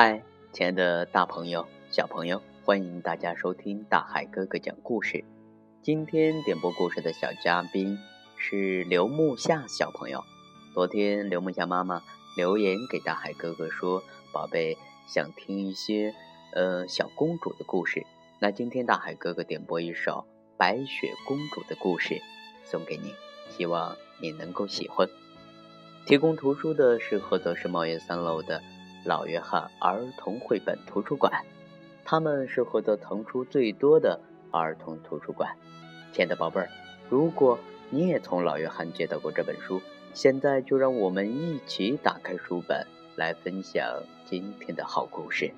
嗨，亲爱的大朋友、小朋友，欢迎大家收听大海哥哥讲故事。今天点播故事的小嘉宾是刘木夏小朋友。昨天刘木夏妈妈留言给大海哥哥说：“宝贝，想听一些呃小公主的故事。”那今天大海哥哥点播一首白雪公主的故事送给你，希望你能够喜欢。提供图书的是菏泽市茂业三楼的。老约翰儿童绘本图书馆，他们是获得童书最多的儿童图书馆。亲爱的宝贝儿，如果你也从老约翰借到过这本书，现在就让我们一起打开书本，来分享今天的好故事。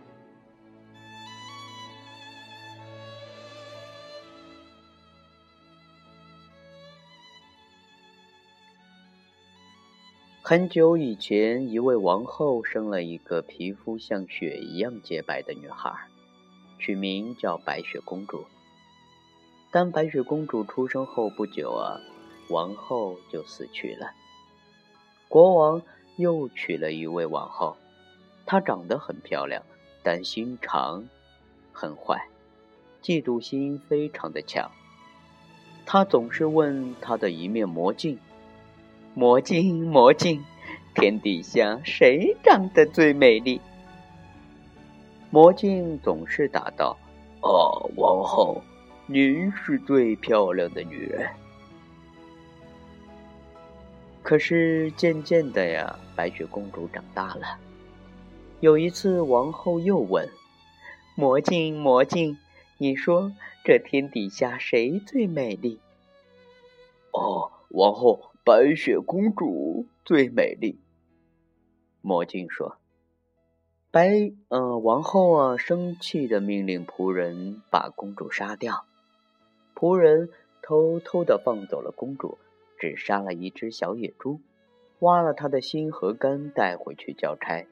很久以前，一位王后生了一个皮肤像雪一样洁白的女孩，取名叫白雪公主。当白雪公主出生后不久啊，王后就死去了。国王又娶了一位王后，她长得很漂亮，但心肠很坏，嫉妒心非常的强。他总是问她的一面魔镜。魔镜，魔镜，天底下谁长得最美丽？魔镜总是答道：“哦，王后，您是最漂亮的女人。”可是渐渐的呀，白雪公主长大了。有一次，王后又问：“魔镜，魔镜，你说这天底下谁最美丽？”哦，王后。白雪公主最美丽，魔镜说：“白……嗯，王后啊，生气的命令仆人把公主杀掉。仆人偷偷的放走了公主，只杀了一只小野猪，挖了她的心和肝带回去交差。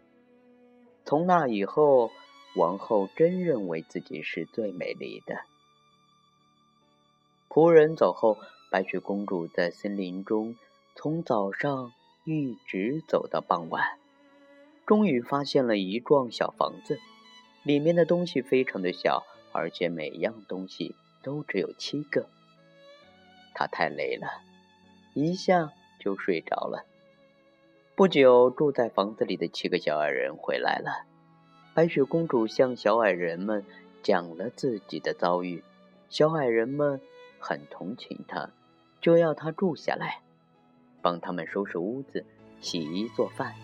从那以后，王后真认为自己是最美丽的。仆人走后。”白雪公主在森林中，从早上一直走到傍晚，终于发现了一幢小房子，里面的东西非常的小，而且每样东西都只有七个。她太累了，一下就睡着了。不久，住在房子里的七个小矮人回来了。白雪公主向小矮人们讲了自己的遭遇，小矮人们很同情她。就要他住下来，帮他们收拾屋子、洗衣做饭。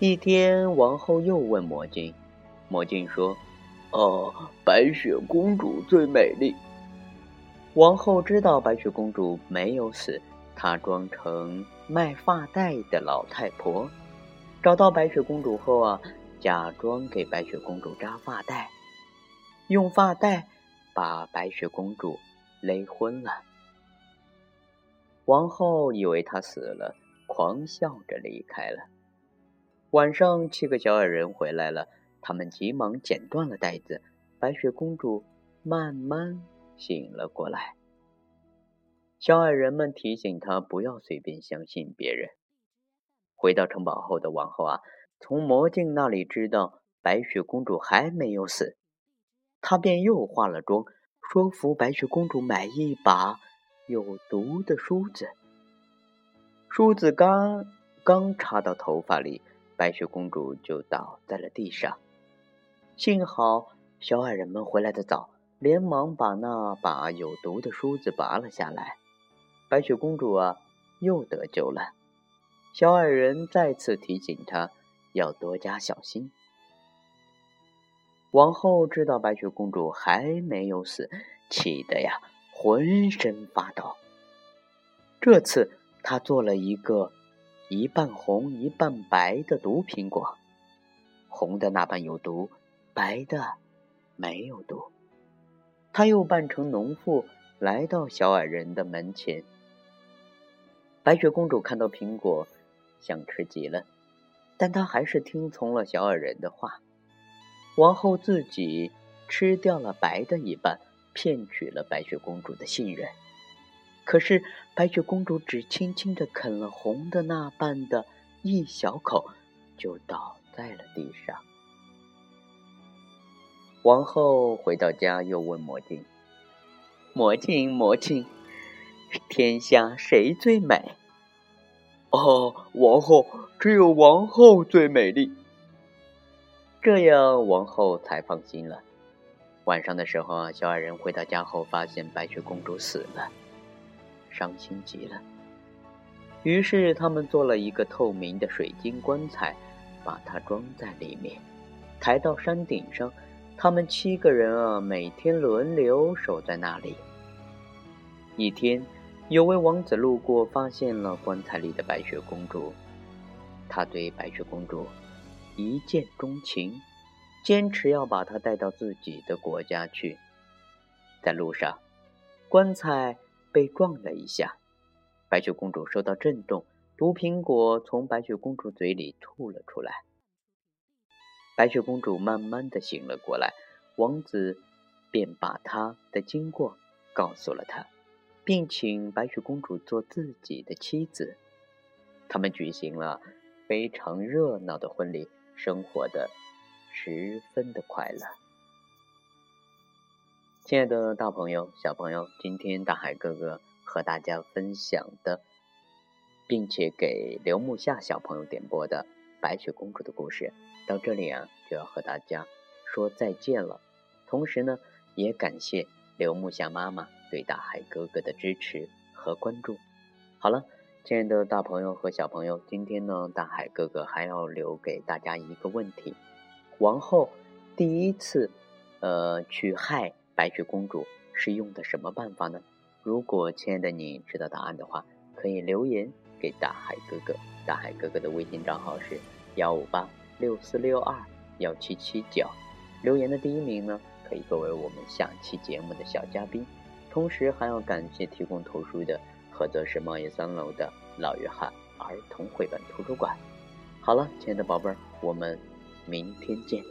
一天，王后又问魔镜，魔镜说：“哦，白雪公主最美丽。”王后知道白雪公主没有死，她装成卖发带的老太婆，找到白雪公主后啊，假装给白雪公主扎发带，用发带把白雪公主。勒昏了。王后以为他死了，狂笑着离开了。晚上，七个小矮人回来了，他们急忙剪断了带子。白雪公主慢慢醒了过来。小矮人们提醒她不要随便相信别人。回到城堡后的王后啊，从魔镜那里知道白雪公主还没有死，她便又化了妆。说服白雪公主买一把有毒的梳子。梳子刚刚插到头发里，白雪公主就倒在了地上。幸好小矮人们回来的早，连忙把那把有毒的梳子拔了下来。白雪公主啊，又得救了。小矮人再次提醒她要多加小心。王后知道白雪公主还没有死，气得呀浑身发抖。这次她做了一个一半红一半白的毒苹果，红的那半有毒，白的没有毒。她又扮成农妇来到小矮人的门前。白雪公主看到苹果，想吃极了，但她还是听从了小矮人的话。王后自己吃掉了白的一半，骗取了白雪公主的信任。可是白雪公主只轻轻的啃了红的那半的一小口，就倒在了地上。王后回到家，又问魔镜：“魔镜，魔镜，天下谁最美？”“哦，王后，只有王后最美丽。”这样，王后才放心了。晚上的时候啊，小矮人回到家后，发现白雪公主死了，伤心极了。于是他们做了一个透明的水晶棺材，把它装在里面，抬到山顶上。他们七个人啊，每天轮流守在那里。一天，有位王子路过，发现了棺材里的白雪公主，他对白雪公主一见钟情。坚持要把她带到自己的国家去。在路上，棺材被撞了一下，白雪公主受到震动，毒苹果从白雪公主嘴里吐了出来。白雪公主慢慢的醒了过来，王子便把她的经过告诉了她，并请白雪公主做自己的妻子。他们举行了非常热闹的婚礼，生活的。十分的快乐，亲爱的大朋友、小朋友，今天大海哥哥和大家分享的，并且给刘木夏小朋友点播的白雪公主的故事，到这里啊就要和大家说再见了。同时呢，也感谢刘木夏妈妈对大海哥哥的支持和关注。好了，亲爱的大朋友和小朋友，今天呢，大海哥哥还要留给大家一个问题。王后第一次，呃，去害白雪公主是用的什么办法呢？如果亲爱的你知道答案的话，可以留言给大海哥哥。大海哥哥的微信账号是幺五八六四六二幺七七九。留言的第一名呢，可以作为我们下期节目的小嘉宾。同时还要感谢提供图书的菏泽市贸易三楼的老约翰儿童绘本图书馆。好了，亲爱的宝贝儿，我们。明天见。